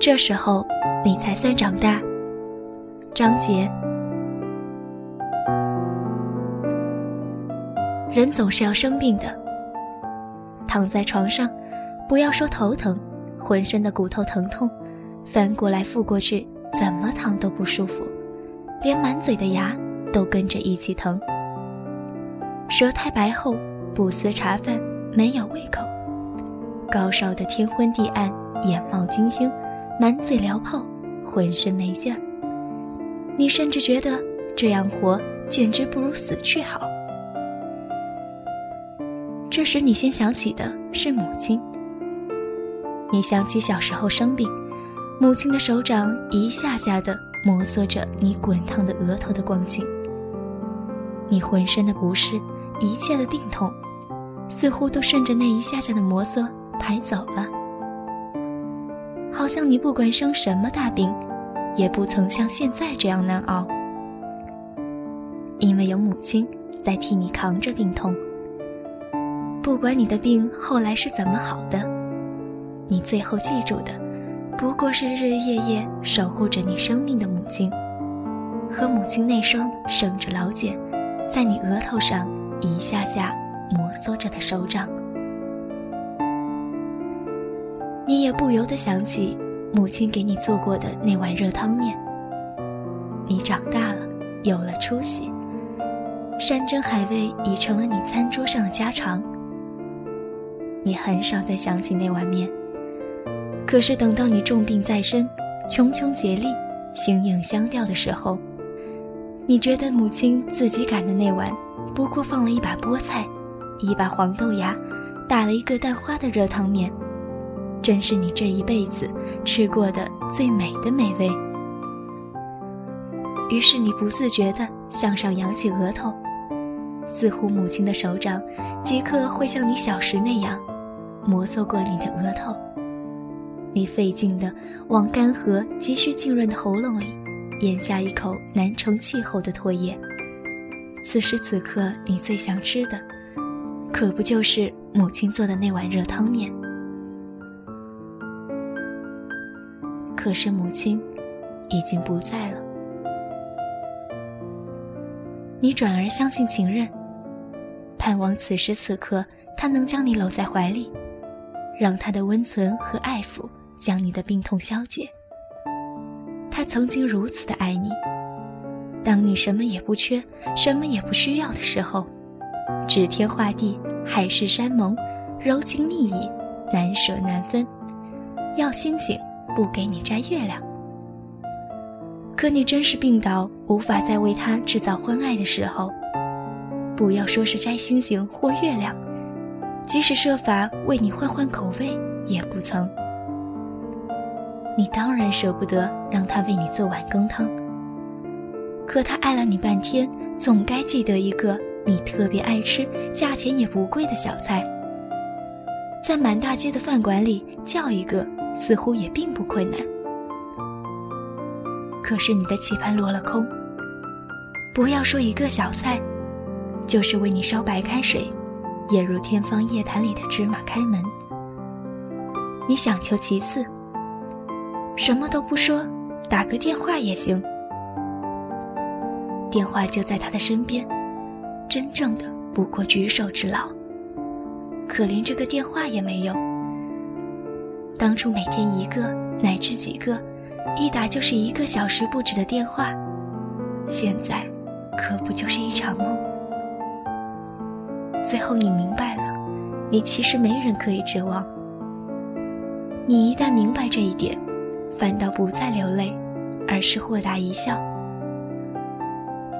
这时候你才算长大。张杰，人总是要生病的。躺在床上，不要说头疼，浑身的骨头疼痛，翻过来覆过去，怎么躺都不舒服，连满嘴的牙都跟着一起疼。舌苔白厚，不思茶饭，没有胃口，高烧的天昏地暗，眼冒金星，满嘴燎泡，浑身没劲儿。你甚至觉得这样活简直不如死去好。这时你先想起的是母亲。你想起小时候生病，母亲的手掌一下下的摩挲着你滚烫的额头的光景。你浑身的不适，一切的病痛，似乎都顺着那一下下的摩挲排走了。好像你不管生什么大病。也不曾像现在这样难熬，因为有母亲在替你扛着病痛。不管你的病后来是怎么好的，你最后记住的，不过是日日夜夜守护着你生命的母亲，和母亲那双生着老茧，在你额头上一下下摩挲着的手掌。你也不由得想起。母亲给你做过的那碗热汤面，你长大了，有了出息，山珍海味已成了你餐桌上的家常。你很少再想起那碗面，可是等到你重病在身，穷穷竭力，形影相吊的时候，你觉得母亲自己擀的那碗，不过放了一把菠菜，一把黄豆芽，打了一个蛋花的热汤面。真是你这一辈子吃过的最美的美味。于是你不自觉地向上扬起额头，似乎母亲的手掌即刻会像你小时那样摩挲过你的额头。你费劲地往干涸、急需浸润的喉咙里咽下一口难成气候的唾液。此时此刻，你最想吃的，可不就是母亲做的那碗热汤面？可是母亲已经不在了，你转而相信情人，盼望此时此刻他能将你搂在怀里，让他的温存和爱抚将你的病痛消解。他曾经如此的爱你，当你什么也不缺、什么也不需要的时候，指天画地、海誓山盟、柔情蜜意、难舍难分，要星星。不给你摘月亮，可你真是病倒，无法再为他制造欢爱的时候，不要说是摘星星或月亮，即使设法为你换换口味，也不曾。你当然舍不得让他为你做碗羹汤，可他爱了你半天，总该记得一个你特别爱吃、价钱也不贵的小菜，在满大街的饭馆里叫一个。似乎也并不困难，可是你的期盼落了空。不要说一个小菜，就是为你烧白开水，也如天方夜谭里的芝麻开门。你想求其次，什么都不说，打个电话也行。电话就在他的身边，真正的不过举手之劳，可连这个电话也没有。当初每天一个乃至几个，一打就是一个小时不止的电话，现在可不就是一场梦？最后你明白了，你其实没人可以指望。你一旦明白这一点，反倒不再流泪，而是豁达一笑。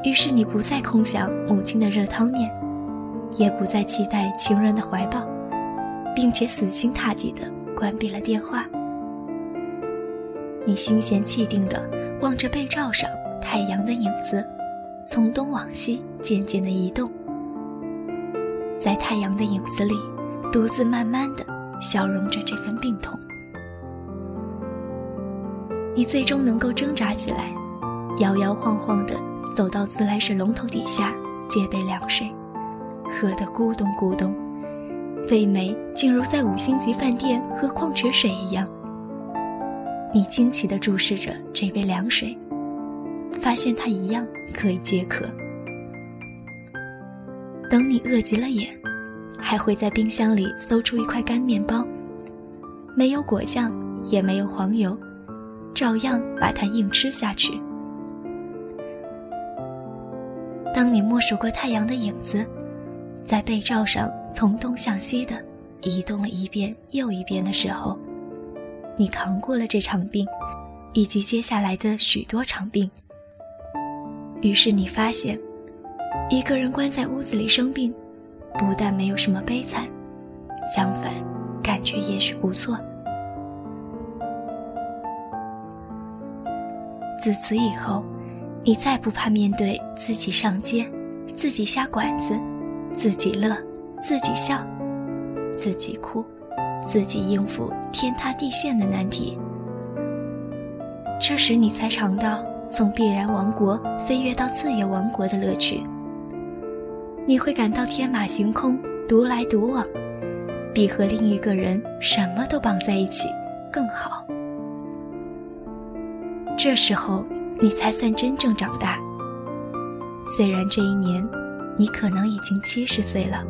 于是你不再空想母亲的热汤面，也不再期待情人的怀抱，并且死心塌地的。关闭了电话，你心闲气定地望着被罩上太阳的影子，从东往西渐渐地移动，在太阳的影子里，独自慢慢地消融着这份病痛。你最终能够挣扎起来，摇摇晃晃地走到自来水龙头底下接杯凉水，喝得咕咚咕咚。味美，竟如在五星级饭店喝矿泉水一样。你惊奇地注视着这杯凉水，发现它一样可以解渴。等你饿极了眼，还会在冰箱里搜出一块干面包，没有果酱，也没有黄油，照样把它硬吃下去。当你默数过太阳的影子，在被罩上从东向西的移动了一遍又一遍的时候，你扛过了这场病，以及接下来的许多场病。于是你发现。一个人关在屋子里生病，不但没有什么悲惨，相反，感觉也许不错。自此以后，你再不怕面对自己上街、自己下馆子、自己乐、自己笑、自己哭、自己应付天塌地陷的难题。这时，你才尝到从必然王国飞跃到自由王国的乐趣。你会感到天马行空、独来独往，比和另一个人什么都绑在一起更好。这时候，你才算真正长大。虽然这一年，你可能已经七十岁了。